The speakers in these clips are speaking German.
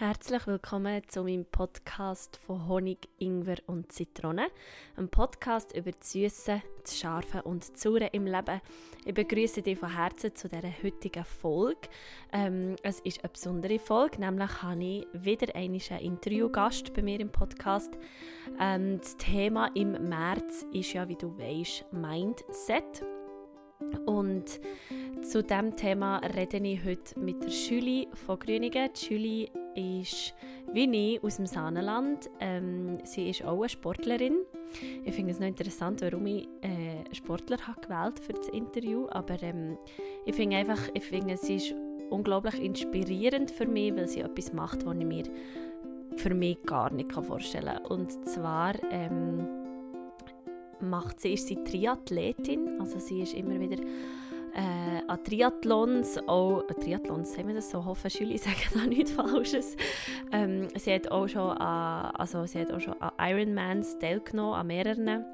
Herzlich willkommen zu meinem Podcast von Honig, Ingwer und Zitrone. Ein Podcast über das Süße, das Scharfe und das Saure im Leben. Ich begrüße dich von Herzen zu dieser heutigen Folge. Ähm, es ist eine besondere Folge, nämlich habe ich wieder einen Interviewgast bei mir im Podcast. Ähm, das Thema im März ist ja, wie du weißt, Mindset. Und zu diesem Thema rede ich heute mit der Julie von Grünigen. Die ist wie ich aus dem Sahnenland. Ähm, sie ist auch eine Sportlerin. Ich finde es noch interessant, warum ich äh, Sportler habe gewählt für das Interview. Aber ähm, ich finde einfach, ich finde, sie ist unglaublich inspirierend für mich, weil sie etwas macht, was ich mir für mich gar nicht vorstellen kann. Und zwar ähm, macht sie, ist sie Triathletin, also sie ist immer wieder äh, an Triathlons, auch äh, Triathlons, sagen wir das so, hoffe Julie sagen da nichts Falsches. Ähm, sie hat auch schon an, also sie hat auch schon an Ironmans teilgenommen, an mehreren.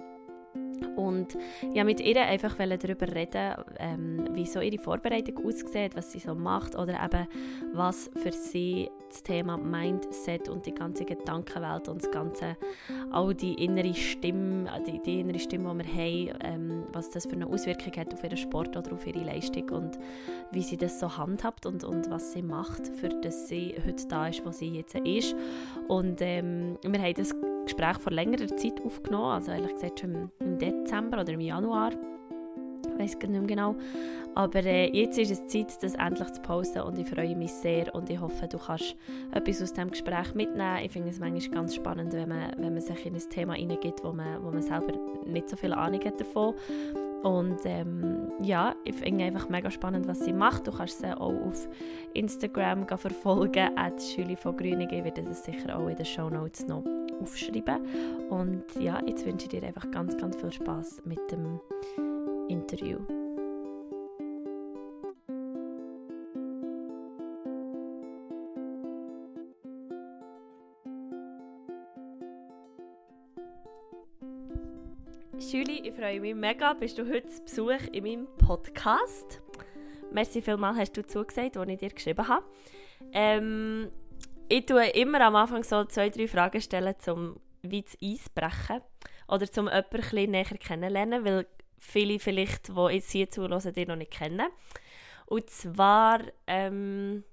Und ja, mit ihr einfach darüber reden, ähm, wie so ihre Vorbereitung aussieht, was sie so macht oder eben was für sie das Thema Mindset und die ganze Gedankenwelt und das ganze, auch die innere Stimme, die, die innere Stimme, die wir haben, ähm, was das für eine Auswirkung hat auf ihren Sport oder auf ihre Leistung und wie sie das so handhabt und, und was sie macht, für dass sie heute da ist, wo sie jetzt ist. Und ähm, wir haben das Gespräch vor längerer Zeit aufgenommen, also ehrlich gesagt schon im Dezember oder im Januar. Ich weiß nicht mehr genau. Aber äh, jetzt ist es Zeit, das endlich zu posten und ich freue mich sehr und ich hoffe, du kannst etwas aus diesem Gespräch mitnehmen. Ich finde es manchmal ganz spannend, wenn man, wenn man sich in ein Thema hineingibt, wo man, wo man selber nicht so viel Ahnung hat davon. Und ähm, ja, ich finde einfach mega spannend, was sie macht. Du kannst sie auch auf Instagram verfolgen, at Julie von Grüningen. Ich werde das sicher auch in den Show Notes noch aufschreiben. Und ja, jetzt wünsche ich dir einfach ganz, ganz viel Spaß mit dem Interview. Julie, ich freue mich mega, bist du heute zu Besuch in meinem Podcast. Merci vielmals, hast du zugesagt, als ich dir geschrieben habe. Ähm, ich tue immer am Anfang so zwei, drei Fragen stellen, um wie das Eis brechen oder um jemanden näher kennenzulernen, weil viele vielleicht, die jetzt hier zuhören, dich noch nicht kennen. Und zwar, ähm,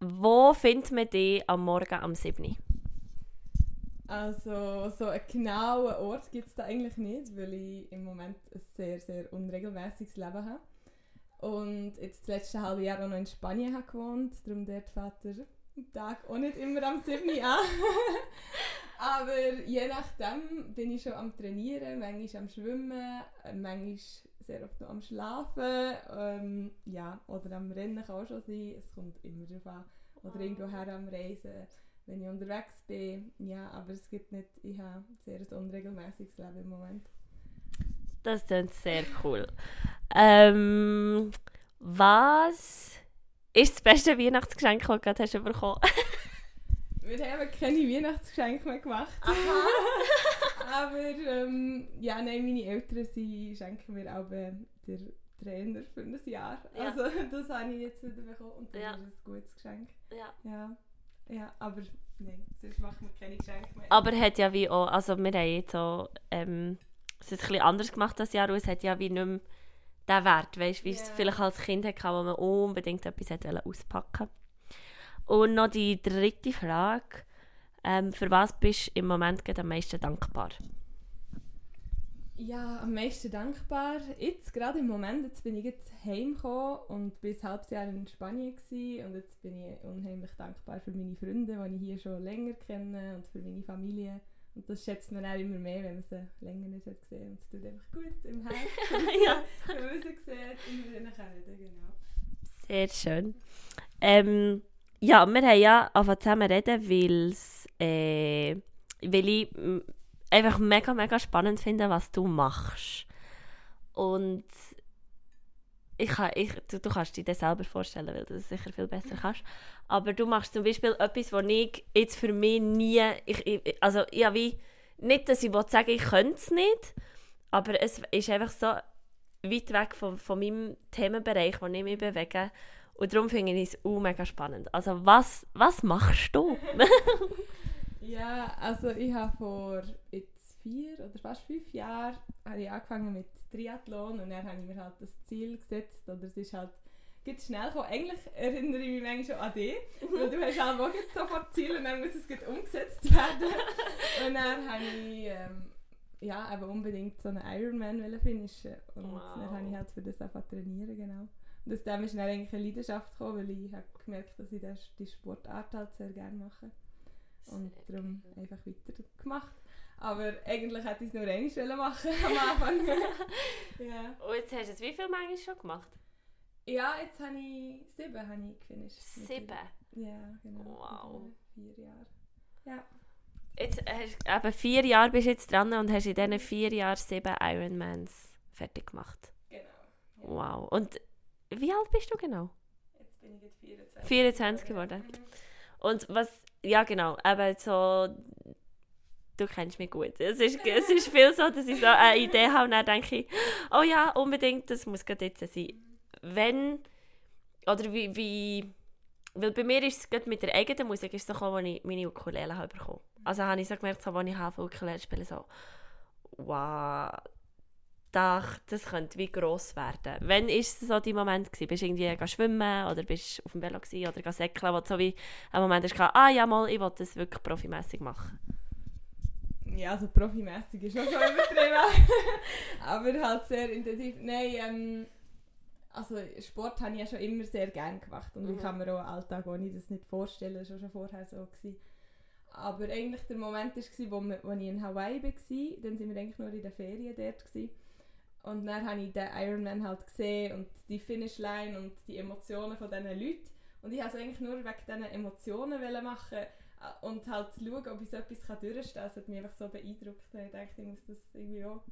wo findet man dich am Morgen am 7. Also so einen genauen Ort gibt es da eigentlich nicht, weil ich im Moment ein sehr, sehr unregelmäßiges Leben habe. Und jetzt das letzte halbe Jahr auch noch in Spanien habe gewohnt, darum dort Vater am Tag auch nicht immer am 7 an. Aber je nachdem bin ich schon am Trainieren, manchmal am Schwimmen, manchmal sehr oft noch am Schlafen. Ähm, ja, oder am Rennen kann auch schon sein, es kommt immer darauf an. Oder irgendwo her am Reisen, wenn ich unterwegs bin. Ja, aber es gibt nicht, ich habe ein sehr unregelmäßiges Leben im Moment. Das klingt sehr cool. Ähm, was ist das beste Weihnachtsgeschenk, das du gerade hast bekommen Wir haben keine Weihnachtsgeschenke mehr gemacht. Aber ähm, ja, nein, meine Eltern sie schenken mir auch äh, den Trainer für ein Jahr. Ja. Also das habe ich jetzt wieder bekommen und das ja. ist ein gutes Geschenk. Ja. ja. Ja, aber nein, sonst machen wir keine Geschenke mehr. Aber hat ja wie auch, also wir haben jetzt auch, ähm, es ist ein bisschen anders gemacht das Jahr und es hat ja wie nicht mehr den Wert, weißt, wie yeah. es vielleicht als Kind hatte, wo man unbedingt etwas wollte auspacken Und noch die dritte Frage, ähm, für was bist du im Moment am meisten dankbar? Ja, am meisten dankbar. Jetzt, gerade im Moment, jetzt bin ich jetzt heimgekommen und bis ein halbes Jahr in Spanien gewesen, und jetzt bin ich unheimlich dankbar für meine Freunde, die ich hier schon länger kenne und für meine Familie. Und das schätzt man auch immer mehr, wenn man sie länger nicht hat gesehen Und es tut einfach gut im Herzen, ja. wenn man sie sieht nachher reden, genau. Sehr schön. Ähm, ja, wir haben ja angefangen zusammen reden, weil's, äh, weil ich einfach mega, mega spannend finde, was du machst. Und ich kann, ich, du, du kannst dir das selber vorstellen, weil du das sicher viel besser kannst. Aber du machst zum Beispiel etwas, was ich jetzt für mich nie, ich, ich, also ja wie, nicht, dass ich sagen ich könnte es nicht, aber es ist einfach so weit weg von, von meinem Themenbereich, wo ich mich bewege. Und darum finde ich es auch mega spannend. Also was, was machst du? ja, also ich habe vor jetzt vier oder fast fünf Jahren habe ich angefangen mit Triathlon und dann habe ich mir halt das Ziel gesetzt oder es ist halt geht schnell gekommen. Eigentlich erinnere ich mich manchmal schon an dich, weil du hast auch sofort Ziel und dann muss es umgesetzt werden. und dann habe ich ähm, ja, aber unbedingt so einen Ironman finishen und wow. dann habe ich halt für das einfach trainieren, genau. Und aus dem ist dann eigentlich eine Leidenschaft gekommen, weil ich habe gemerkt, dass ich das, die Sportart halt sehr gerne mache. Und darum einfach weitergemacht. Aber eigentlich hätte ich es nur einmal machen am Anfang. ja. Und jetzt hast du es wie viele Menge schon gemacht? Ja, jetzt habe ich sieben habe ich gefinisht. Sieben? Ja, genau. Wow. Vier Jahre. Ja. Jetzt hast, eben vier Jahre bist du jetzt dran und hast in diesen vier Jahren sieben Ironmans fertig gemacht. Genau. Ja. Wow. Und wie alt bist du genau? Jetzt bin ich jetzt 24. 24 geworden. Mhm. Und was, ja genau, eben so, du kennst mich gut. Es ist, es ist viel so, dass ich so eine Idee habe und dann denke ich, oh ja, unbedingt, das muss gerade jetzt sein. Wenn, oder wie, wie weil bei mir ist es mit der eigenen Musik ist es so als ich meine Ukulele habe bekommen. Also habe ich so gemerkt, so, als ich habe Ukulele spiele, so, wow, das, das könnte wie gross werden. Wann war so dein Moment? Gewesen? Bist du irgendwie schwimmen oder bist auf dem Velo oder säckeln, wo du so wie ein Moment hast, ah ja mal, ich will das wirklich profimässig machen? Ja, also profimässig ist schon übertrieben. Aber halt sehr intensiv. Nein, ähm, also Sport habe ich ja schon immer sehr gerne gemacht und mhm. ich kann mir auch einen Alltag ohne das nicht vorstellen, das war schon vorher so. Gewesen. Aber eigentlich der Moment war, wo, wo ich in Hawaii war, dann waren wir eigentlich nur in der Ferien dort. Gewesen. Und dann habe ich den Ironman halt gesehen und die Finishline und die Emotionen von diesen Leuten. Und ich wollte es eigentlich nur wegen diesen Emotionen machen und halt schauen, ob ich so etwas durchstehen kann. Das hat mich einfach so beeindruckt. Ich dachte, ich muss das irgendwie auch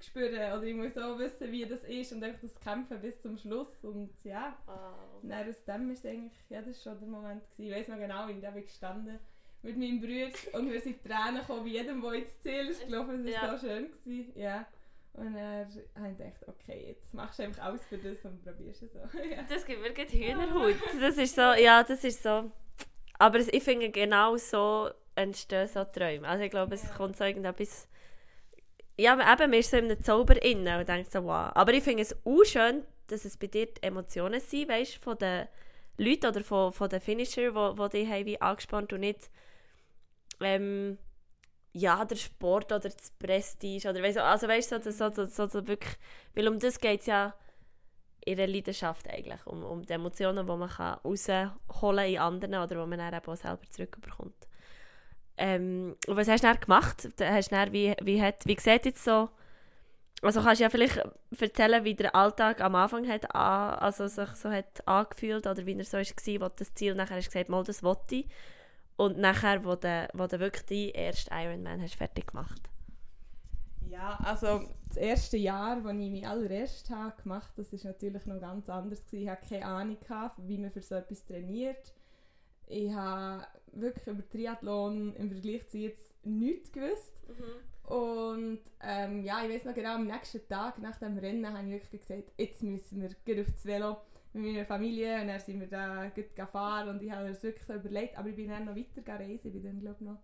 spüren oder ich muss auch wissen, wie das ist und einfach das Kämpfen bis zum Schluss. Und ja, wow. dann aus dem ist eigentlich, ja, das war schon der Moment. Gewesen. Ich weiß noch genau, wie ich gestanden mit meinem Bruder und wir sind Tränen gekommen, wie jedem, der ins Ziel ist gelaufen. Es war ja. so schön. Gewesen. Ja. Und er hat gedacht, okay, jetzt machst du einfach alles für das und probierst es so. ja. Das gibt wirklich Hühnerhaut. Das ist so, ja, das ist so. Aber ich finde, genau so entstehen so Träume. Also ich glaube, es kommt so irgendetwas... Ja, eben, man ist so in einem Zauber innen und denkt so, wow. Aber ich finde es auch schön, dass es bei dir Emotionen sind, weißt von den Leuten oder von, von den Finisher, die, die dich haben, wie angespannt und nicht... Ähm, ja, der Sport oder das Prestige oder weißt, also weißt du, so, so, so, so, wirklich, weil um das geht es ja in der Leidenschaft eigentlich, um, um die Emotionen, die man kann rausholen in anderen oder die man dann eben auch selber zurückbekommt. Ähm, und was hast du dann gemacht? Hast du dann, wie, wie, hat, wie sieht jetzt so, also kannst du ja vielleicht erzählen, wie der Alltag am Anfang hat, also sich so hat angefühlt oder wie er so war, wo das Ziel nachher hast gesagt, mal das wollte ich. Und nachher, wo du, wo du wirklich deinen ersten Ironman hast fertig gemacht Ja, also das erste Jahr, als ich meinen allerersten Tag gemacht habe, das war natürlich noch ganz anders. Ich hatte keine Ahnung, wie man für so etwas trainiert. Ich habe wirklich über Triathlon im Vergleich zu jetzt nichts gewusst. Mhm. Und ähm, ja, ich weiß noch genau, am nächsten Tag nach dem Rennen habe ich wirklich gesagt, jetzt müssen wir auf das Velo mit meiner Familie und dann sind wir da gut gefahren und ich habe mir das wirklich so überlegt, aber ich bin dann noch weiter reisen, ich bin dann glaube noch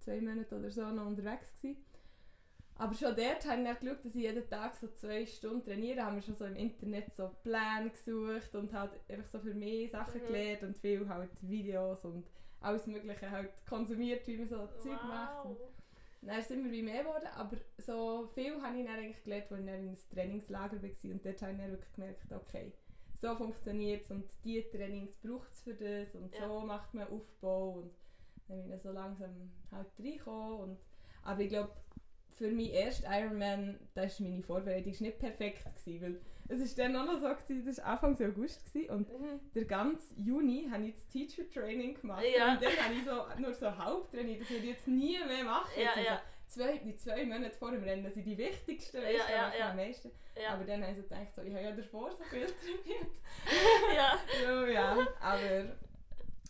zwei Monate oder so noch unterwegs gewesen. Aber schon dort habe ich dann geschaut, dass ich jeden Tag so zwei Stunden trainiere, haben wir schon so im Internet so Pläne gesucht und halt einfach so für mich Sachen mhm. gelernt und viel halt Videos und alles mögliche halt konsumiert, wie man so wow. Zeug macht. Und dann sind wir wie mehr geworden, aber so viel habe ich dann eigentlich gelernt, als ich dann in einem Trainingslager war und dort habe ich dann wirklich gemerkt, okay, so funktioniert es und diese Trainings braucht es für das und ja. so macht man Aufbau und dann bin ich so langsam halt reingekommen und aber ich glaube, für meinen ersten Ironman, das war meine Vorbereitung nicht perfekt, gewesen, weil es war dann auch noch so, gewesen, das war Anfang August gewesen, und mhm. der ganze Juni habe ich das Teacher Training gemacht ja. und dann habe ich so, nur so halb trainiert, das würde ich jetzt nie mehr machen. Ja, ja zwei, die zwei Monate vor dem Rennen sind die wichtigsten, weißt ja, ja, ja. am meisten. Aber dann haben sie gedacht, so, ich habe ja davor so viel trainiert. ja. ja. Aber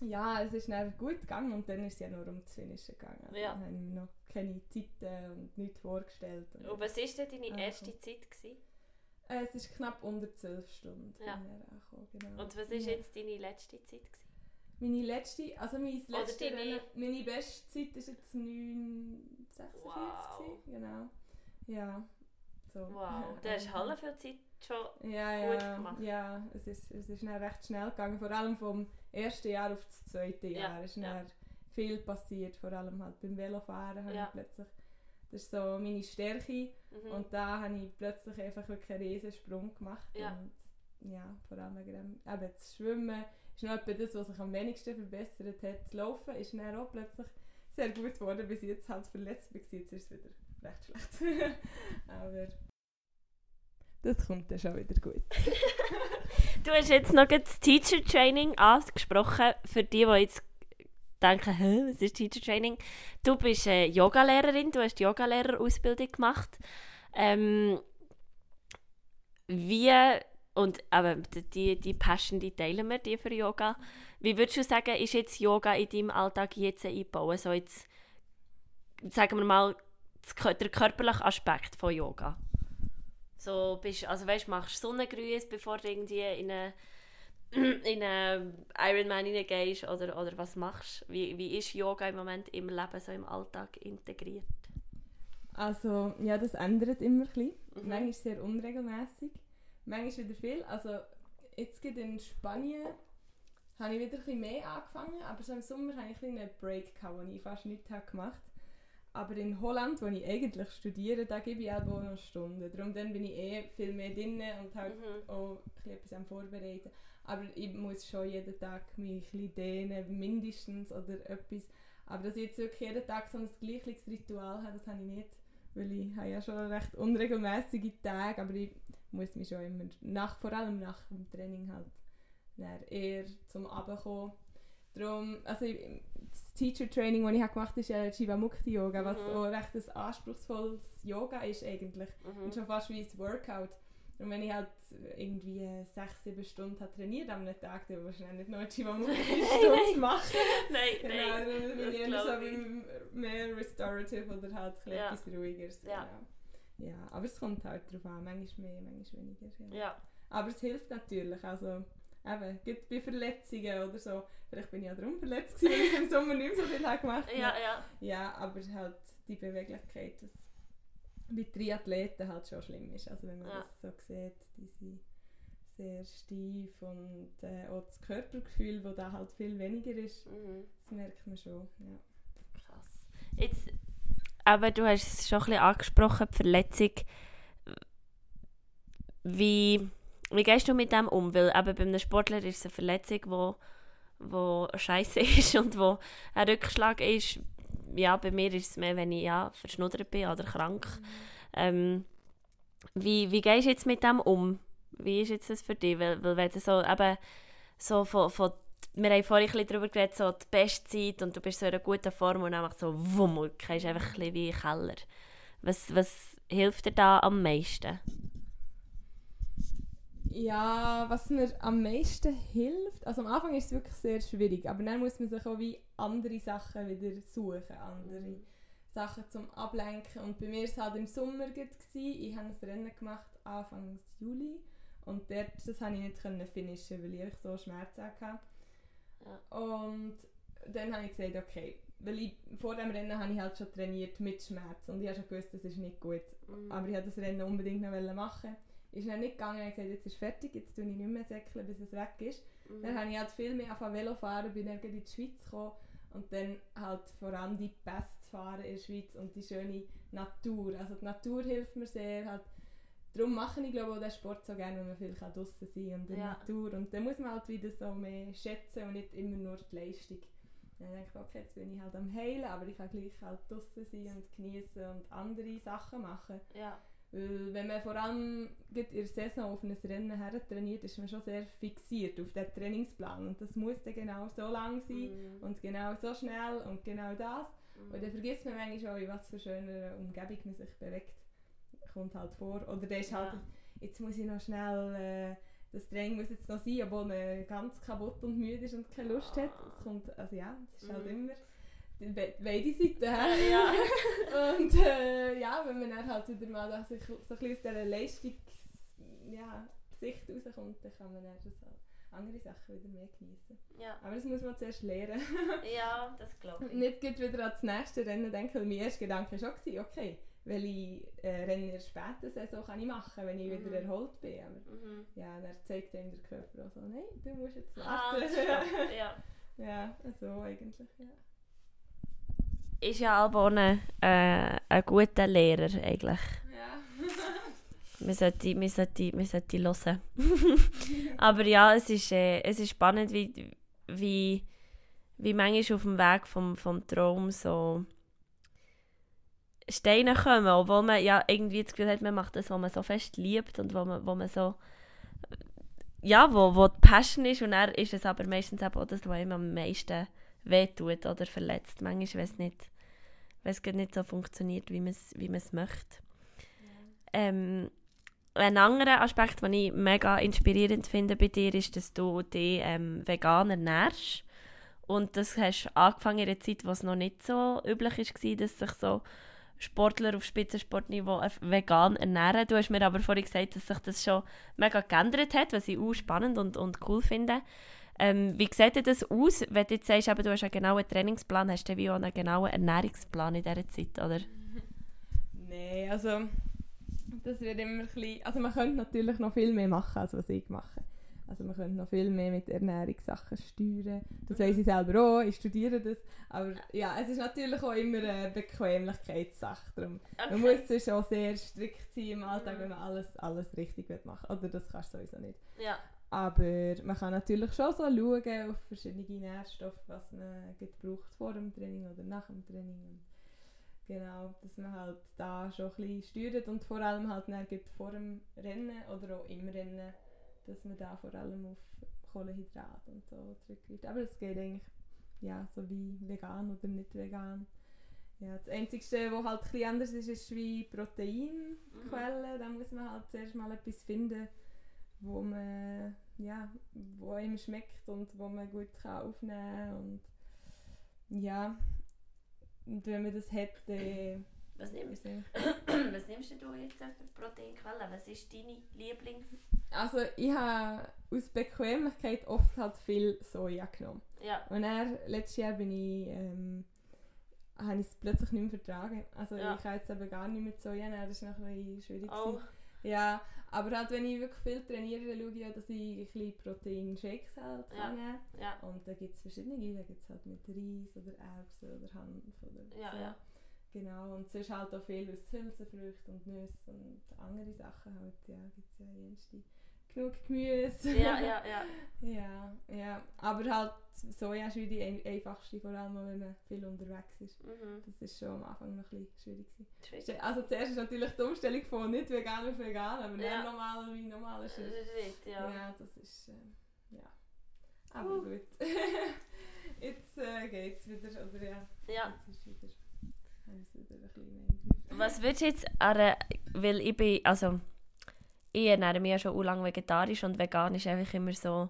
ja, es ist dann gut gegangen und dann ist es ja nur um das Finishen gegangen. Ja. Dann haben wir noch keine Zeiten und nichts vorgestellt. Und, und was war denn deine erste also. Zeit? Gewesen? Äh, es ist knapp unter 12 Stunden. Ja. angekommen, Genau. Und was war Ja. jetzt deine letzte Zeit? Gewesen? Meine letzte, also mein Oder letzte deine- meine beste Zeit ist jetzt 9,46 Wow. gewesen, genau. Ja, so. Wow, du hast halb viel Zeit schon. Ja, gut ja, gemacht. ja, es ist, es ist recht schnell gegangen, vor allem vom ersten Jahr auf das zweite Ja, Jahr ist ja. viel passiert, vor allem halt beim Velofahren habe Ja. ich plötzlich, das ist so meine Stärke Mhm. und da habe ich plötzlich einfach wirklich einen riesen Sprung gemacht Ja. und ja, vor allem eben das Schwimmen ist noch etwa das, was sich am wenigsten verbessert hat, das Laufen ist dann auch plötzlich sehr gut geworden, bis jetzt halt verletzt war, jetzt ist es wieder recht schlecht, aber das kommt dann schon wieder gut. Du hast jetzt noch das Teacher Training angesprochen. Für die, die jetzt denken, Hä, was ist Teacher Training? Du bist äh, Yogalehrerin, du hast die Yogalehrerausbildung gemacht. Ähm, wie, und aber die, die Passion, die teilen wir, die für Yoga. Wie würdest du sagen, ist jetzt Yoga in deinem Alltag jetzt eingebaut? So jetzt, sagen wir mal, der körperliche Aspekt von Yoga. So bist, also weißt, machst Sonnengrüße, bevor du irgendwie in eine in einen Ironman reingehst oder, oder was machst? Wie, wie ist Yoga im Moment im Leben, so im Alltag integriert? Also, ja, das ändert immer ein bisschen. Mhm. Manchmal sehr unregelmäßig, manchmal wieder viel. Also, jetzt gerade in Spanien habe ich wieder ein bisschen mehr angefangen, aber so im Sommer hatte ich ein einen Break, gehabt, wo ich fast nichts habe gemacht Aber in Holland, wo ich eigentlich studiere, da gebe ich auch noch Stunden. Darum dann bin ich eh viel mehr drin und halt Mhm. auch etwas am Vorbereiten. Aber ich muss schon jeden Tag mich ein dehnen, mindestens oder etwas. Aber dass ich jetzt wirklich jeden Tag so ein gleiches Ritual habe, das habe ich nicht. Weil ich habe ja schon recht unregelmäßige Tage, aber ich muss mich schon immer, nach, vor allem nach dem Training halt, eher zum Abkommen. Darum, also das Teacher Training, das ich gemacht habe, ist ja Chivamukti Yoga, was Mhm. auch recht ein anspruchsvolles Yoga ist eigentlich. Mhm. Und schon fast wie ein Workout. Und wenn ich halt irgendwie äh, sechs, sieben Stunden habe trainiert am Tag, dann wahrscheinlich nicht noch eine Chivamukti-Stunde machen. Nein, Genau, nein. dann bin ich eher so mehr restorative oder halt Ja. etwas ruhigeres. Ja. Genau. ja, aber es kommt halt darauf an, manchmal mehr, manchmal weniger. Ja. Ja, Aber es hilft natürlich, also eben, gerade bei Verletzungen oder so, vielleicht bin ich ja darum verletzt gewesen, weil ich im Sommer nicht so viel gemacht habe. ja, ja. Ja, aber halt die Beweglichkeit, das bei Triathleten halt schon schlimm ist. Also wenn man Ja. das so sieht, die sind sehr steif und äh, auch das Körpergefühl, das da halt viel weniger ist, Mhm. das merkt man schon. Ja. Krass. Jetzt, aber du hast es schon ein bisschen angesprochen, die Verletzung. Wie, wie gehst du mit dem um? Weil eben bei einem Sportler ist es eine Verletzung, wo, wo scheiße ist und wo ein Rückschlag ist. Ja, bei mir ist es mehr, wenn ich ja, verschnuddert bin oder krank. Ähm, wie, wie gehst du jetzt mit dem um? Wie ist jetzt das für dich? Weil, weil wenn du so eben so von, von wir haben vorhin ein darüber geredet, so die Bestzeit und du bist so in einer guten Form und einfach so wumm, du gehst einfach ein wie in den Keller. Was, was hilft dir da am meisten? Ja, was mir am meisten hilft, also am Anfang ist es wirklich sehr schwierig, aber dann muss man sich auch wie andere Sachen wieder suchen, andere Sachen zum Ablenken. Und bei mir war es halt im Sommer gewesen. ich habe ein Rennen gemacht Anfang Juli und dort, das konnte ich nicht können finishen, weil ich so Schmerzen hatte. Und dann habe ich gesagt, okay, weil ich, vor dem Rennen habe ich halt schon trainiert mit Schmerz und ich habe schon gewusst, das ist nicht gut. Mhm. Aber ich wollte das Rennen unbedingt noch machen. Ist dann nicht gegangen, ich habe gesagt, jetzt ist fertig, jetzt tue ich nicht mehr säckeln, bis es weg ist. Mhm. Dann habe ich halt viel mehr auf Velo fahren, bin dann in die Schweiz gekommen und dann halt vor allem die Pässe zu fahren in der Schweiz und die schöne Natur. Also die Natur hilft mir sehr. Halt, darum mache ich glaube auch den Sport so gerne, wenn man viel draußen sein kann und in der Ja. Natur. Und dann muss man halt wieder so mehr schätzen und nicht immer nur die Leistung. Dann denke ich, okay, jetzt bin ich halt am Heilen, aber ich kann gleich halt draußen sein und genießen und andere Sachen machen. Ja. Weil wenn man vor allem in der Saison auf ein Rennen her trainiert, ist man schon sehr fixiert auf den Trainingsplan. Und das muss dann genau so lang sein Mhm. und genau so schnell und genau das. Und dann Mhm. vergisst man manchmal auch, in was für schöner Umgebung man sich bewegt. Kommt halt vor. Oder der ist halt, Ja. jetzt muss ich noch schnell, äh, das Training muss jetzt noch sein, obwohl man ganz kaputt und müde ist und keine Lust hat. Es kommt, also ja, es ist halt Mhm. immer die be- beide Seiten. hä? Ja. Und äh, ja, wenn man dann halt wieder mal sich so ein bisschen aus dieser ja, Sicht rauskommt, dann kann man dann so andere Sachen wieder mehr genießen. Ja, Aber das muss man zuerst lernen. ja das glaube ich. Nicht wieder ans nächste Rennen denken, weil mein erster Gedanke war schon, okay, welche äh, Rennen in der späten Saison kann ich machen, wenn ich Mhm. wieder erholt bin. Aber Mhm. ja, dann zeigt einem der Körper auch so, nein, du musst jetzt Ah, warten. das stimmt, ja. ja, so eigentlich, ja. Ist ja Albone äh, ein guter Lehrer eigentlich. Ja. Wir sollten, wir sollten, wir sollten hören. Aber ja, es ist, äh, es ist spannend, wie, wie, wie manchmal auf dem Weg vom, vom Traum so Steine kommen, obwohl man ja irgendwie das Gefühl hat, man macht das, was man so fest liebt und wo man, wo man so ja, wo, wo die Passion ist und dann ist es aber meistens auch das, was ihm am meisten wehtut oder verletzt. Manchmal, wenn es nicht, wenn es gerade nicht so funktioniert, wie man es wie man es möchte. Ähm, ein anderer Aspekt, den ich mega inspirierend finde bei dir, ist, dass du dich ähm, vegan ernährst. Und das hast du angefangen in einer Zeit, wo es noch nicht so üblich war, dass sich so Sportler auf Spitzensportniveau vegan ernähren. Du hast mir aber vorhin gesagt, dass sich das schon mega geändert hat, was ich auch spannend und, und cool finde. Ähm, wie sieht denn das aus, wenn du jetzt sagst, eben, du hast einen genauen Trainingsplan, hast du wie auch einen genauen Ernährungsplan in dieser Zeit, oder? Nein, also das wird immer ein bisschen, also man könnte natürlich noch viel mehr machen, als was ich mache. Also man könnte noch viel mehr mit Ernährungssachen steuern. Das weiss ich selber auch, ich studiere das. Aber ja, es ist natürlich auch immer eine Bequemlichkeitssache. Darum, Man muss auch sehr strikt sein im Alltag, wenn man alles, alles richtig machen will. Oder das kannst du sowieso nicht. Ja. Aber man kann natürlich schon so schauen auf verschiedene Nährstoffe, was man braucht vor dem Training oder nach dem Training. Genau, dass man halt da schon ein bisschen steuert und vor allem halt gut vor dem Rennen oder auch im Rennen, dass man da vor allem auf Kohlenhydrate und so zurückgreift. Aber es geht eigentlich ja, so wie vegan oder nicht vegan. Ja, das Einzige, was halt ein anders ist, ist wie Proteinquellen. Da muss man halt zuerst mal etwas finden, wo man ja, wo einem schmeckt und wo man gut kann aufnehmen und ja, und wenn man das hat, dann Was nimmst, es was nimmst du jetzt für Proteinquellen? Was ist deine Lieblings... Also ich habe aus Bequemlichkeit oft halt viel Soja genommen. Ja. Und dann, letztes Jahr bin ich, ähm, habe ich es plötzlich nicht mehr vertragen. Also Ja. ich kann jetzt eben gar nicht mit Soja nehmen, das ist noch ein bisschen schwierig. Oh. gewesen. Ja, aber halt wenn ich wirklich viel trainiere, dann schaue ich auch, dass ich ein bisschen Protein-Shakes halt Ja. kann Ja. Und da gibt es verschiedene, da gibt es halt mit Reis oder Erbsen oder Hanf oder Ja, so. ja. Genau, und sonst halt auch viel aus Hülsenfrüchten und Nüsse und andere Sachen halt, ja, gibt es ja jenste. Genug Gemüse. Ja, ja, ja. ja, ja. Aber halt Soja ist wie die ein- einfachste, vor allem wenn man viel unterwegs ist. Mhm. Das ist schon am Anfang noch ein bisschen schwierig. gewesen. Also zuerst ist natürlich die Umstellung von nicht vegan auf vegan, aber Ja. dann normal wie normal ist es. Ja. ja. das ist, äh, ja. Aber Uh. gut. Jetzt äh, geht's wieder, oder ja, ja. jetzt ist wieder, wieder ein bisschen mehr. Was würdest du jetzt an einer, weil ich bin, also ich ernähre mich ja schon lange vegetarisch und vegan ist einfach immer so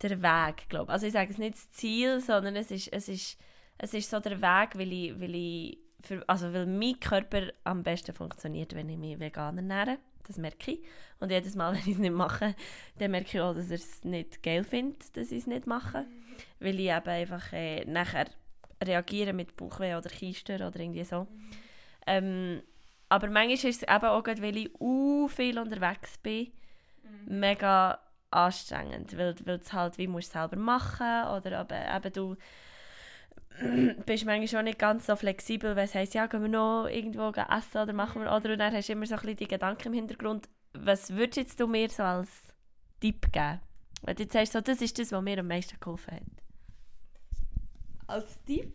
der Weg, glaube ich. Also ich sage es nicht das Ziel, sondern es ist, es ist, es ist so der Weg, weil ich, weil ich für, also weil mein Körper am besten funktioniert, wenn ich mich vegan ernähre. Das merke ich. Und jedes Mal, wenn ich es nicht mache, dann merke ich auch, dass er es nicht geil findet, dass ich es nicht mache. Weil ich eben einfach äh, nachher reagiere mit Bauchweh oder Keister oder irgendwie so. Ähm, aber manchmal ist es eben auch, weil ich viel unterwegs bin, mega anstrengend, weil, weil es halt wie musst du selber machen oder aber eben du bist manchmal auch nicht ganz so flexibel, wenn es heisst, ja, gehen wir noch irgendwo essen oder machen wir, oder und dann hast du immer so ein bisschen die Gedanken im Hintergrund. Was würdest jetzt du mir so als Tipp geben? Wenn du jetzt sagst, so, das ist das, was mir am meisten geholfen hat. Als Tipp,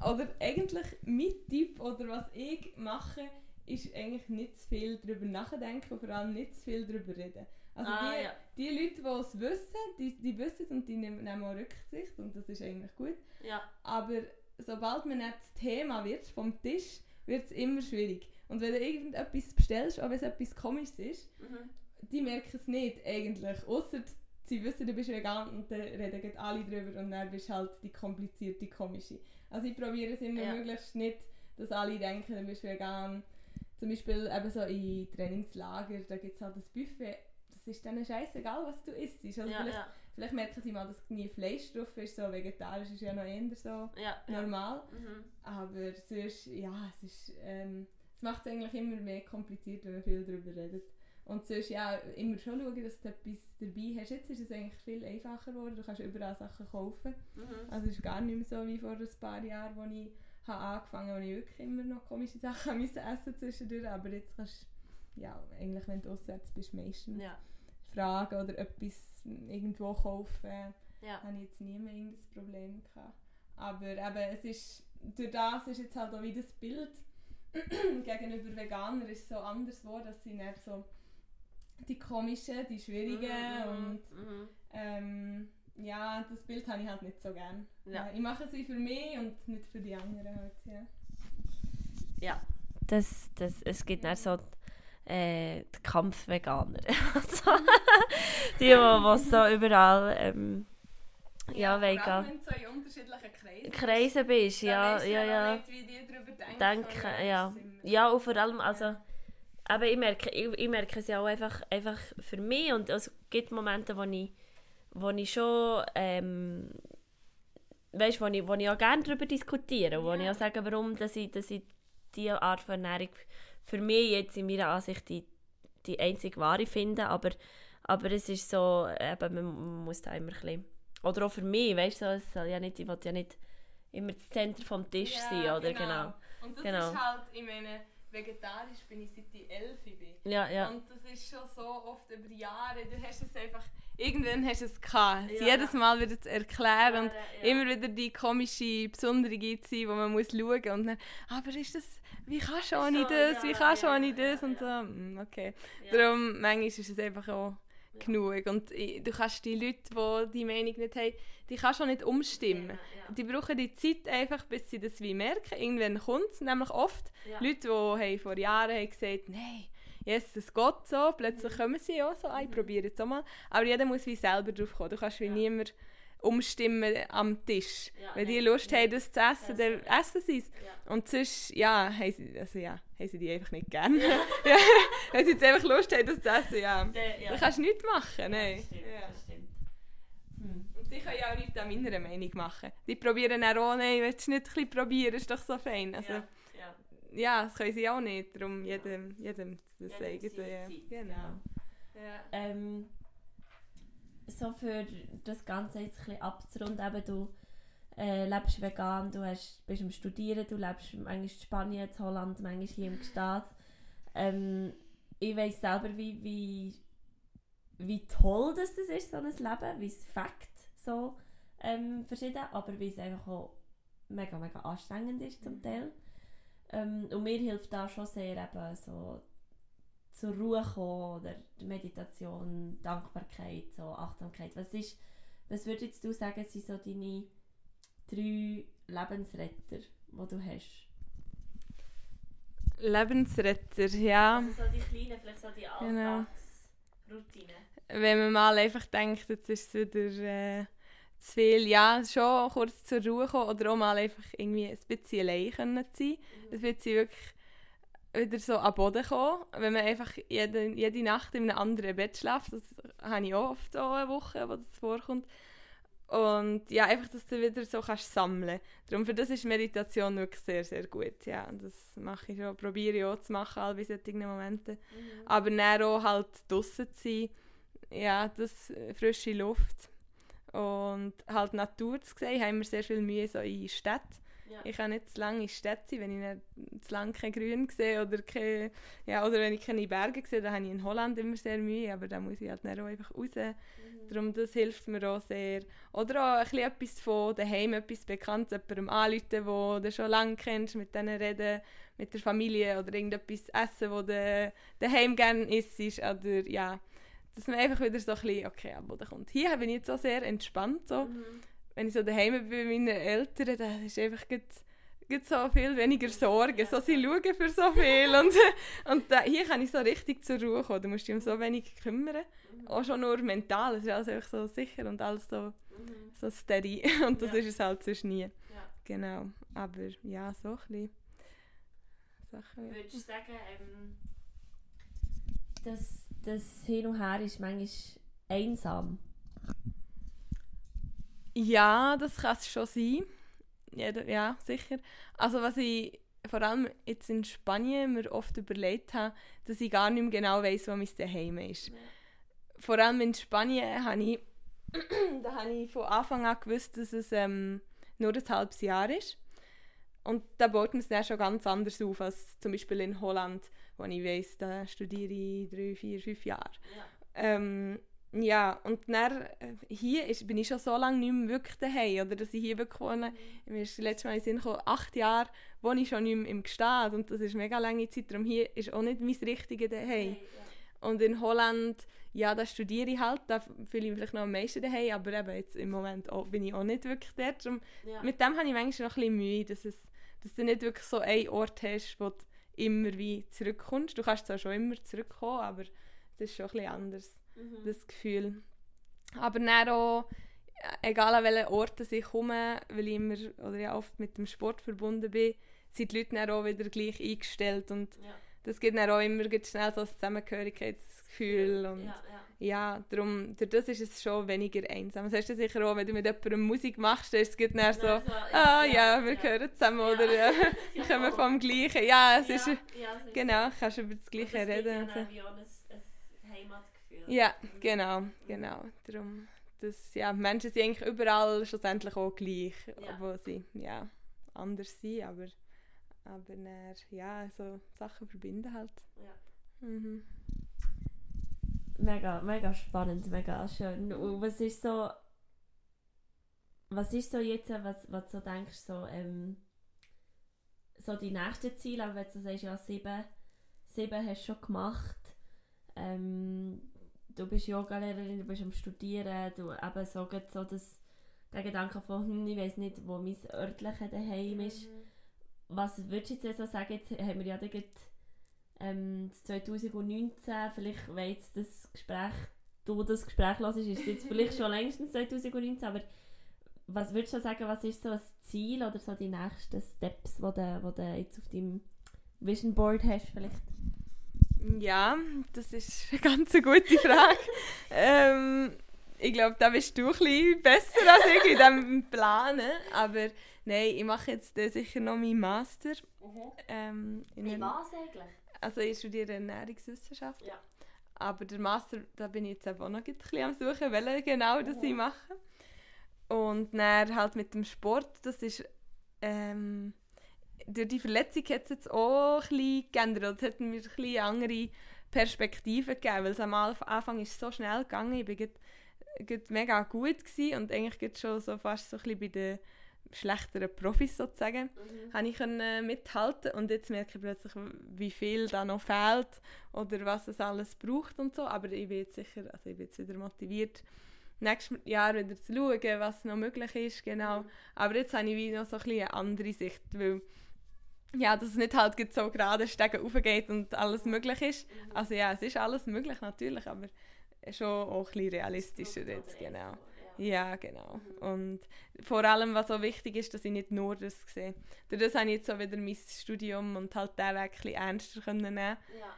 oder eigentlich mein Tipp, oder was ich mache, ist eigentlich nicht zu viel darüber nachdenken und vor allem nicht zu viel darüber reden. Also Ah, die, ja. die Leute, die es wissen, die, die wissen es und die nehmen, nehmen auch Rücksicht und das ist eigentlich gut. Ja. Aber sobald man nicht das Thema wird vom Tisch, wird es immer schwierig. Und wenn du irgendetwas bestellst, auch wenn es etwas Komisches ist, Mhm. die merken es nicht eigentlich. Ausser sie wissen, du bist vegan und dann reden alle drüber und dann bist du halt die komplizierte, komische. Also ich probiere es immer Ja. möglichst nicht, dass alle denken, du bist vegan, zum Beispiel eben so in Trainingslager, da gibt es halt das Buffet, das ist denen scheißegal, was du isst. Also ja, vielleicht, ja. vielleicht merken sie mal, dass nie Fleisch drauf ist, so vegetarisch ist ja noch eher so Ja, normal. Mhm. Aber sonst, ja, es ist, ähm, es macht es eigentlich immer mehr kompliziert, wenn man viel darüber redet. Und sonst, ja, immer schon schauen, dass du etwas dabei hast. Jetzt ist es eigentlich viel einfacher geworden, du kannst überall Sachen kaufen. Mhm. Also es ist gar nicht mehr so wie vor ein paar Jahren, als ich habe angefangen wo ich wirklich immer noch komische Sachen musste essen zwischendurch. Aber jetzt kannst du, ja, eigentlich wenn du auswärts bist, meistens Ja, fragen oder etwas irgendwo kaufen. ja. habe ich jetzt nie mehr irgendein Problem gehabt. Aber eben, es ist, durch das ist jetzt halt auch wieder das Bild gegenüber Veganern ist so anders geworden, dass sie nicht so die komischen, die schwierigen Mhm, und mhm. ähm, ja, das Bild habe ich halt nicht so gern. Ja. Ich mache es wie für mich und nicht für die anderen halt, ja. Ja, das, das, es gibt dann so äh, die Kampfveganer. also, die, die, die so überall ähm, ja, allem, vegan wenn du so in unterschiedlichen Kreisen Kreise bist. Ja, ja, ja. nicht, wie die darüber denken. Denken, ja. Ja, und vor allem, also, aber ich merke, ich, ich merke es ja auch einfach, einfach für mich und es gibt Momente, wo ich, wo ich schon, ähm, weißt, wo ich, wo ich auch gerne darüber diskutiere, wo Ja. ich auch sage, warum dass ich, dass ich diese Art von Ernährung für mich jetzt in meiner Ansicht die, die einzig wahre finde, aber, aber es ist so, eben, man muss da immer ein bisschen, oder auch für mich, weißt du, so, es soll ja nicht, ich will ja nicht immer das Zentrum vom Tisch Ja, sein, oder genau. Und das Genau. ist halt, ich meine, vegetarisch bin ich seit ich 11 bin. Ja, ja. Und das ist schon so oft über Jahre, du hast es einfach, irgendwann hast du es gehabt. Ja. Jedes Mal wieder zu erklären und Ja. immer wieder die komische, besondere gibt sein, wo man muss schauen und dann, aber ist das, wie kannst du ohne das, wie ja, kannst du ja, ohne ja, das ja, und so. ja. Mm, Okay. Ja. Darum, manchmal ist es einfach auch Ja. genug. Und du kannst die Leute, die die Meinung nicht haben, die kannst du auch nicht umstimmen. Ja, ja. Die brauchen die Zeit einfach, bis sie das wie merken. Irgendwann kommt es, nämlich oft. Ja. Leute, die haben vor Jahren haben gesagt nein, yes, es geht so, Mhm. plötzlich kommen sie auch so, ah, ich probiere es auch mal. Aber jeder muss wie selber drauf kommen. Du kannst wie Ja. niemand umstimmen am Tisch. Ja, Wenn die Lust nein. haben, das zu essen, dann Essen, sie es. Ja. Und sonst, ja, haben sie, also ja, haben sie die einfach nicht gern. Ja. Wenn sie jetzt einfach Lust haben, das zu essen, ja. Ja. Dann kannst du nichts machen, nein. Das stimmt, Ja. das stimmt. Hm. Und sie können ja auch nichts an meiner Meinung machen. Die probieren auch, nein, willst du nicht ein bisschen probieren, ist doch so fein. Also, ja, das können sie auch nicht, darum jedem, jedem das eigene. Ja. Zeit, Genau. Ja. Ähm, so für das Ganze jetzt ein bisschen abzurunden, eben du äh, lebst vegan, du hast, bist am Studieren, du lebst manchmal in Spanien, in Holland, manchmal hier im Gstaad. Ähm, ich weiss selber, wie, wie, wie toll das, das ist, so ein Leben, wie es Fakt so ähm, verschieden, aber wie es einfach auch mega, mega anstrengend ist zum Mhm. Teil. Ähm, und mir hilft da schon sehr eben so zur Ruhe kommen oder Meditation, Dankbarkeit, so Achtsamkeit. Was ist, was würdest du sagen, sind so deine drei Lebensretter, die du hast? Lebensretter, ja. Also so die kleinen, vielleicht so die Genau. Alltagsroutinen. Wenn man mal einfach denkt, jetzt ist es wieder äh, zu viel, ja, schon kurz zur Ruhe kommen oder auch mal einfach irgendwie ein bisschen allein können sein. Mhm. Ein bisschen wirklich wieder so am Boden kommen. Wenn man einfach jede, jede Nacht in einem anderen Bett schläft, das habe ich auch oft so eine Woche, wo das vorkommt. Und ja, einfach, dass du wieder so kannst sammeln. Darum für das ist Meditation wirklich sehr, sehr gut. Ja, das mache ich schon, probiere ich auch zu machen, all bei solchen Momenten. Mhm. Aber dann auch halt draussen zu sein, ja, das äh, frische Luft und halt Natur zu sehen, haben wir sehr viel Mühe so in Städten. Ja. Ich kann nicht zu lange in Städten sein, wenn ich nicht zu lange kein Grün sehe oder, keine, ja, oder wenn ich keine Berge sehe, dann habe ich in Holland immer sehr Mühe, aber da muss ich halt auch einfach raus. Mhm. Darum, das hilft mir auch sehr. Oder auch ein bisschen etwas von daheim, etwas Bekanntes, jemandem anrufen, wo du schon lange kennst, mit denen reden, mit der Familie oder irgendetwas essen, wo du daheim gerne isst. Oder ja, dass man einfach wieder so ein bisschen, okay, am Boden kommt. Hier bin ich jetzt so sehr entspannt. So. Mhm. Wenn ich so daheim bin bei meinen Eltern, da ist einfach gibt so viel weniger Sorgen. So, sie schauen für so viel. Und, und da, hier kann ich so richtig zur Ruhe kommen. Du musst dich um so wenig kümmern. Auch schon nur mental. Es ist alles einfach so sicher und alles so, Mhm. so steady. Und das Ja. ist es halt sonst nie. Ja. Genau. Aber ja, so ein bisschen. Sachen. Würdest du sagen, ähm, dass das Hin und Her ist manchmal einsam? Ja, das kann es schon sein. Ja, ja, sicher. Also was ich vor allem jetzt in Spanien mir oft überlegt habe, dass ich gar nicht mehr genau weiß, wo mein Zuhause ist. Ja. Vor allem in Spanien habe ich, da habe ich von Anfang an gewusst, dass es ähm, nur ein halbes Jahr ist. Und da baut man es dann schon ganz anders auf als zum Beispiel in Holland, wo ich weiss, da studiere ich drei, vier, fünf Jahre. Ja. Ähm, ja, und dann, äh, hier ist, bin ich schon so lange nicht mehr wirklich daheim, oder dass ich hier wirklich wohne. Mhm. Mir ist das letzte Mal in Sinn gekommen, acht Jahre wohne ich schon nicht mehr im Gestad und das ist eine mega lange Zeit, darum hier ist auch nicht mein richtiges daheim. Ja. Und in Holland, ja, da studiere ich halt, da fühle ich mich vielleicht noch am meisten daheim, aber eben jetzt im Moment auch, bin ich auch nicht wirklich dort. Darum, ja. Mit dem habe ich manchmal noch ein bisschen Mühe, dass, es, dass du nicht wirklich so einen Ort hast, wo du immer wie zurückkommst. Du kannst zwar schon immer zurückkommen, aber es ist schon ein bisschen anders mhm. das Gefühl. Aber dann auch, egal an welchen Orten ich komme, weil ich immer oder ja oft mit dem Sport verbunden bin, sind die Leute dann auch wieder gleich eingestellt und ja. Das gibt dann auch immer schnell so ein Zusammengehörigkeitsgefühl und ja, ja. ja, darum, durch das ist es schon weniger einsam. Das hast du sicher auch, wenn du mit jemandem Musik machst, es gibt dann so, so ah ja, wir gehören zusammen oder ja, wir kommen vom Gleichen. Ja, es ist, genau, kannst über das Gleiche reden. Das wie auch ein, ein Heimat ja, genau, genau. Darum, das, ja, Menschen sind eigentlich überall schlussendlich auch gleich, ja. obwohl sie ja, anders sind, aber, aber dann, ja, so Sachen verbinden halt. Ja. Mhm. Mega, mega spannend, mega schön. Und was ist so, was ist so jetzt, was, was du denkst, so, ähm, so die nächsten Ziele, aber wenn du sagst, ja, sieben, sieben hast du schon gemacht, ähm, du bist Yogalehrerin, du bist am Studieren, du eben so, so das, der Gedanke von, hm, ich weiß nicht, wo mein örtliches daheim ist. Mhm. Was würdest du jetzt so sagen, jetzt haben wir ja dann ähm, 2019, vielleicht weil jetzt das Gespräch, du das Gespräch hörst, ist es jetzt vielleicht schon längstens 2019, aber was würdest du sagen, was ist so ein Ziel oder so die nächsten Steps, die du, wo du jetzt auf deinem Vision Board hast vielleicht? Ja, das ist eine ganz gute Frage. ähm, ich glaube, da bist du ein bisschen besser als ich in diesem Planen. Aber nein, ich mache jetzt sicher noch meinen Master. Mhm. Ähm, in, in was eigentlich? Also ich studiere Ernährungswissenschaft. Ja. Aber der Master, da bin ich jetzt auch noch ein bisschen am suchen, welchen genau das mhm. ich mache. Und dann halt mit dem Sport, das ist... Ähm, durch die Verletzung hat es jetzt auch ein bisschen geändert. Es hat mir ein bisschen andere Perspektiven gegeben, weil es am Anfang ist so schnell gegangen. Ich grad mega gut gewesen und eigentlich schon so fast so ein bisschen bei den schlechteren Profis sozusagen, mhm. habe ich können mithalten und jetzt merke ich plötzlich, wie viel da noch fehlt oder was es alles braucht und so, aber ich bin jetzt sicher, also ich bin jetzt wieder motiviert, nächstes Jahr wieder zu schauen, was noch möglich ist, genau. Mhm. Aber jetzt habe ich wieder noch so ein bisschen eine andere Sicht, weil ja, dass es nicht halt so gerade Stegen aufgeht und alles möglich ist. Mhm. Also ja, es ist alles möglich natürlich, aber schon auch ein bisschen realistischer jetzt, genau. Ja, genau. Und vor allem, was auch wichtig ist, dass ich nicht nur das sehe. Durch das habe ich jetzt so wieder mein Studium und halt den Weg ein bisschen ernster nehmen. Ja.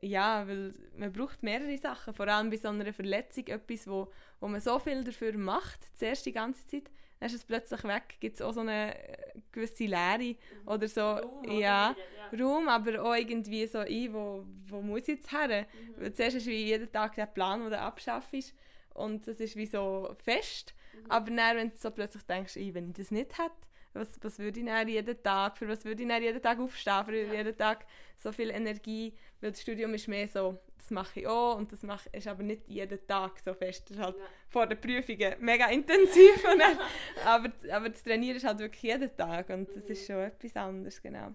Ja, weil man braucht mehrere Sachen, vor allem bei so einer Verletzung, etwas, wo, wo man so viel dafür macht, zuerst die ganze Zeit, dann ist es plötzlich weg, gibt es auch so eine äh, gewisse Leere mhm. oder so, Raum, ja, ja, Raum, aber auch irgendwie so ein, wo, wo muss ich jetzt her? Mhm. Weil zuerst ist wie jeden Tag der Plan, den du abschaffst und das ist wie so fest, mhm. aber dann, wenn du so plötzlich denkst, wenn ich das nicht hätte, was, was würde ich dann jeden Tag, für was würde ich dann jeden Tag aufstehen, für ja. jeden Tag so viel Energie, weil das Studium ist mehr so, das mache ich auch und das mache, ist aber nicht jeden Tag so fest, das ist halt ja. vor den Prüfungen mega intensiv, dann, aber, aber das Trainieren ist halt wirklich jeden Tag und das ist schon etwas anderes, genau.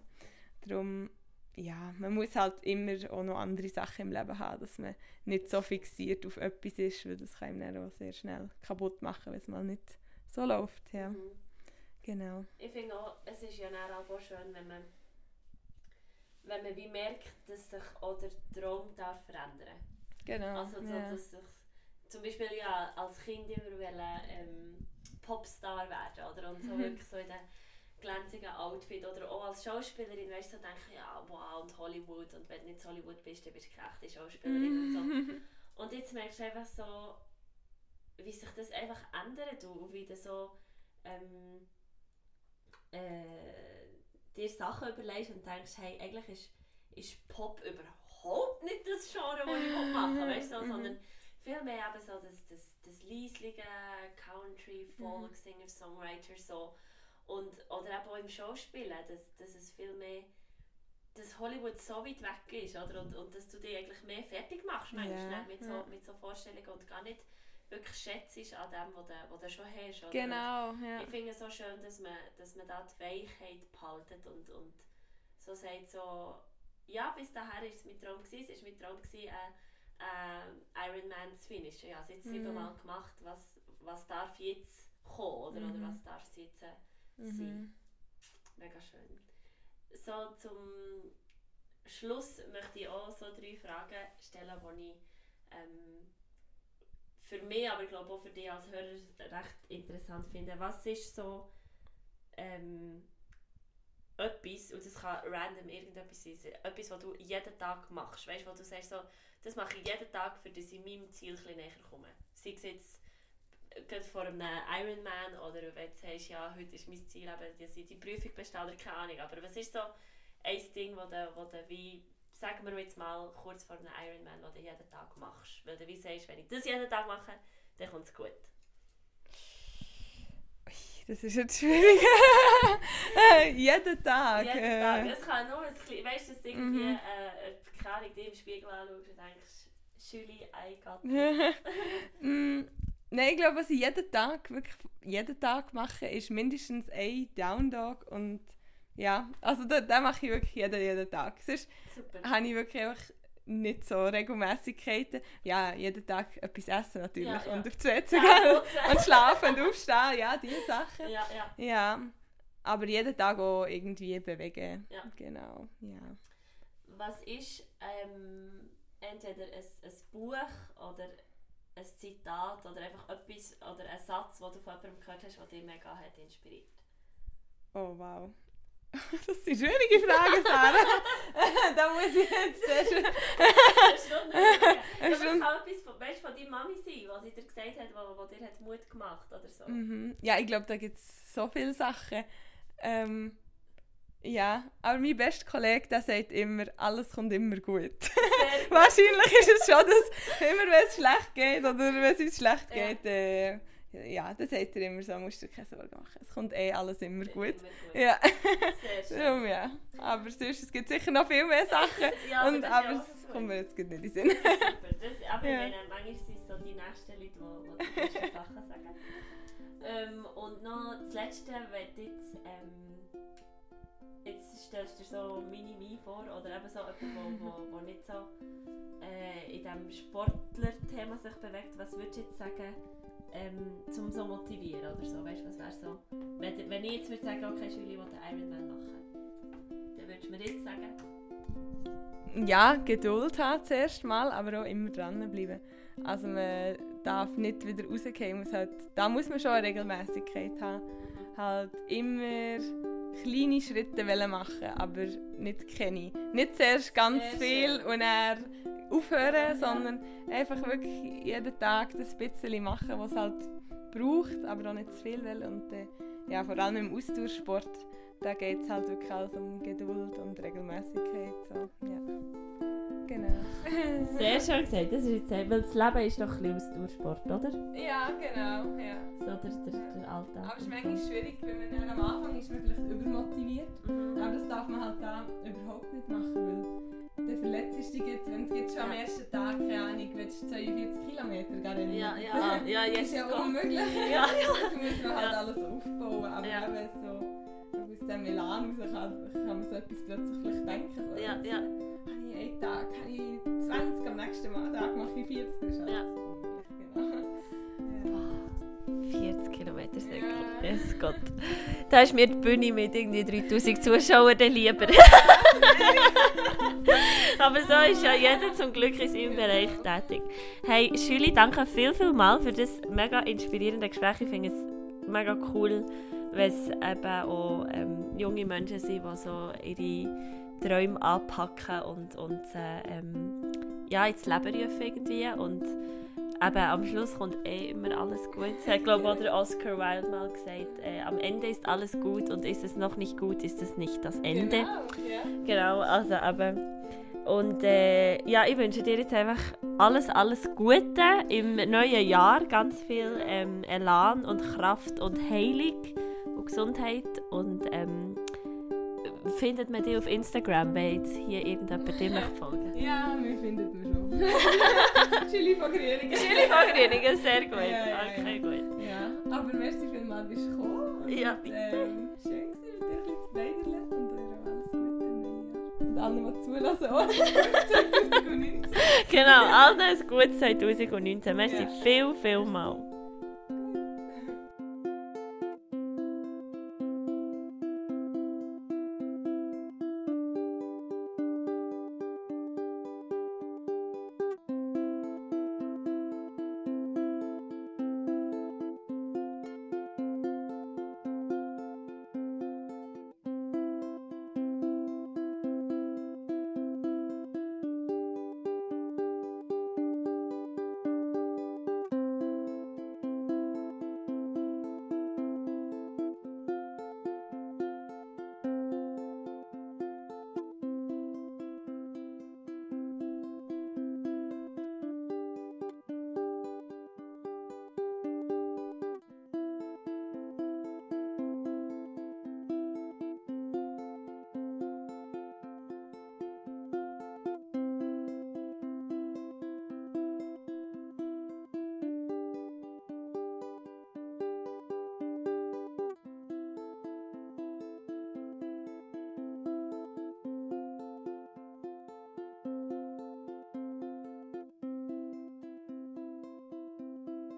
Darum, ja, man muss halt immer auch noch andere Sachen im Leben haben, dass man nicht so fixiert auf etwas ist, weil das kann einem auch sehr schnell kaputt machen, wenn es mal nicht so läuft, ja. Mhm. Genau. Ich finde auch, es ist ja auch schön, wenn man, wenn man wie merkt, dass sich auch der Traum darf verändern Genau. Also, so, ja. dass sich zum Beispiel ja, als Kind immer wollen, ähm, Popstar werden oder und so mhm. wirklich so in den glänzigen Outfit oder auch als Schauspielerin, weißt du, so denke ja, wow, und Hollywood und wenn du nicht Hollywood bist, dann bist du keine echte Schauspielerin und so. Und jetzt merkst du einfach so, wie sich das einfach ändert und wie du so ähm, äh, dir Sachen überlegst und denkst, hey, eigentlich ist, ist Pop überhaupt nicht das Genre, das ich machen weißt du, so, sondern vielmehr eben so das, das, das leislige Country, Folk, Singer, Songwriter so. Und, oder eben auch im Schauspielen, dass, dass es viel mehr dass Hollywood so weit weg ist oder? Und, und dass du dich eigentlich mehr fertig machst manchmal, Ja, mit, so, mit so Vorstellungen und gar nicht wirklich schätzt an dem, was du, was du schon hast. Oder? Genau, ja. Ich finde es so schön, dass man, dass man da die Weichheit behaltet und, und so sagt so, ja, bis dahin war es mein Traum, gewesen, es war mein Traum, gewesen, äh, äh, Ironman zu finishen. Ja, es jetzt Mhm. siebenmal gemacht, was, was darf jetzt kommen oder, Mhm. oder was darf es jetzt äh, sein. Mega schön. So zum Schluss möchte ich auch so drei Fragen stellen, die ich ähm, für mich, aber ich glaube auch für dich als Hörer recht interessant finde. Was ist so ähm, etwas, und das kann random irgendetwas sein, etwas, was du jeden Tag machst, weißt du, wo du sagst, so, das mache ich jeden Tag, für dass ich meinem Ziel ein näher komme. Sei es jetzt äh, gerade vor einem Ironman oder wenn du sagst, ja, heute ist mein Ziel, eben, die Prüfung bestehe oder keine Ahnung, aber was ist so ein Ding, wo du, wo du wie, sagen wir jetzt mal kurz vor einem Ironman, was du jeden Tag machst, weil du wie sagst, wenn ich das jeden Tag mache, dann kommt es gut. Das ist jetzt schwierig. jeden Tag. Jeden äh, Tag. Es kann nur ein bisschen, weißt du, dass du irgendwie, Mhm. äh, keine Ahnung, im Spiegel anschaust und denkst, Julie, I got this. mm, Nein, ich glaube, was ich jeden Tag, wirklich jeden Tag mache, ist mindestens ein Down Dog und ja, also den, den mache ich wirklich jeden, jeden Tag. Sonst Super. habe ich wirklich einfach nicht so Regelmäßigkeiten. Ja, jeden Tag etwas essen natürlich Ja, ja. und auf die WC Ja, gehen und schlafen und aufstehen, ja, diese Sachen. Ja, ja. Ja, aber jeden Tag auch irgendwie bewegen. Ja. Genau, ja. Was ist ähm, entweder ein, ein Buch oder ein Zitat oder einfach etwas oder ein Satz, den du von jemandem gehört hast, der dich mega hat inspiriert? Oh wow. Das sind schwierige Fragen, Sarah. da muss ich jetzt zuerst... Ist schon nicht ja, Das ist etwas von, weißt, von deiner Mami sein, was sie dir gesagt hat, was, dir hat Mut gemacht oder so. Mhm. Ja, ich glaube, da gibt es so viele Sachen. Ähm, ja, aber mein bester Kollege, der sagt immer, alles kommt immer gut. Sehr. Wahrscheinlich ist es schon, dass immer wenn es schlecht geht oder wenn es schlecht Ja. geht, äh, ja, dann sagt er immer so, musst du dir keine Sorgen machen. Es kommt eh alles immer gut. Immer gut. Ja, Sehr schön. ja. Aber sonst, es gibt sicher noch viel mehr Sachen. Ja, aber und, das aber es kommt mir jetzt nicht in den Sinn. Super. Das, aber Ja. meine, manchmal sind es so die nächsten Leute, die, die die besten Sachen sagen. Ähm, und noch das Letzte, wenn jetzt, ähm, jetzt stellst du dir so Mini-Me vor oder eben so jemand, wo, wo, nicht so äh, in diesem Sportler-Thema sich bewegt, was würdest du jetzt sagen, ähm, zum so motivieren oder so, weißt was wäre so, wenn, wenn ich jetzt würde sagen, okay, Julie, ich will den Ironman machen, dann würdest du mir jetzt sagen, ja, Geduld haben zuerst mal, aber auch immer dranbleiben. Also man darf nicht wieder rausgehen. Halt, da muss man schon eine Regelmäßigkeit haben. Halt immer kleine Schritte wollen machen, aber nicht keine. Nicht zuerst ganz Sehr viel schön. und dann aufhören, sondern einfach wirklich jeden Tag das bisschen machen, was es halt braucht, aber auch nicht zu viel will. Und äh, ja, vor allem im Ausdauersport, da geht es halt wirklich alles um Geduld und Regelmäßigkeit. So, ja. Genau. Sehr schön gesagt, das ist jetzt sehr, weil das Leben ist doch ein bisschen Ausdauersport, oder? Ja, genau. Ja. So der, der, der Alltag. Aber es ist manchmal schwierig, wenn man dann am Anfang ist man vielleicht übermotiviert. Mhm. Aber das darf man halt da überhaupt nicht machen, weil dann verletzt dich jetzt, wenn du jetzt schon am Ja. ersten Tag, keine Ahnung, willst du 42 Kilometer gehen. Ja, ja, ja, Das jetzt ist ja unmöglich. Ja, Das muss man halt Ja. alles aufbauen. Aber Ja. eben so, aus dem Milan raus kann, kann man so etwas plötzlich vielleicht denken. So, Ja, jetzt ja. Habe ich einen Tag, habe ich 20, am nächsten Mal- Tag mache ich 40. Das ist halt Ja. genau. Ja. 40 Kilometer sind Ja. yes Gott. Da ist mir die Bühne mit irgendwie 3000 Zuschauern dann lieber. Aber so ist ja jeder zum Glück in seinem Bereich tätig. Hey, Julie, danke viel, viel mal für das mega inspirierende Gespräch. Ich finde es mega cool, wenn es eben auch ähm, junge Menschen sind, die so ihre Träume anpacken und, und äh, ähm, ja, ins Leben rufen irgendwie. Und eben am Schluss kommt eh immer alles gut. Hat, glaube ich, auch Oscar Wilde mal gesagt. Äh, am Ende ist alles gut und ist es noch nicht gut, ist es nicht das Ende. Genau, ja. Genau, also aber und äh, ja, ich wünsche dir jetzt einfach alles, alles Gute im neuen Jahr, ganz viel ähm, Elan und Kraft und Heilung und Gesundheit und ähm, findet man dich auf Instagram, wenn jetzt hier irgendjemand dir möchte folgen Ja, wir finden wir schon. Chili von Grüningen. Chili von Grüningen, sehr gut. Ja, ja, okay, ja. gut. Ja, aber merci vielmals, bist du gekommen. Und, Ja, bitte. Ähm, schön gewesen, mit dir zu plaudern und euch alles Gute im neuen Jahr. Und allen, die zulassen, auch 2019. Genau, allen ein gutes 2019. Merci Ja. viel, viel mal.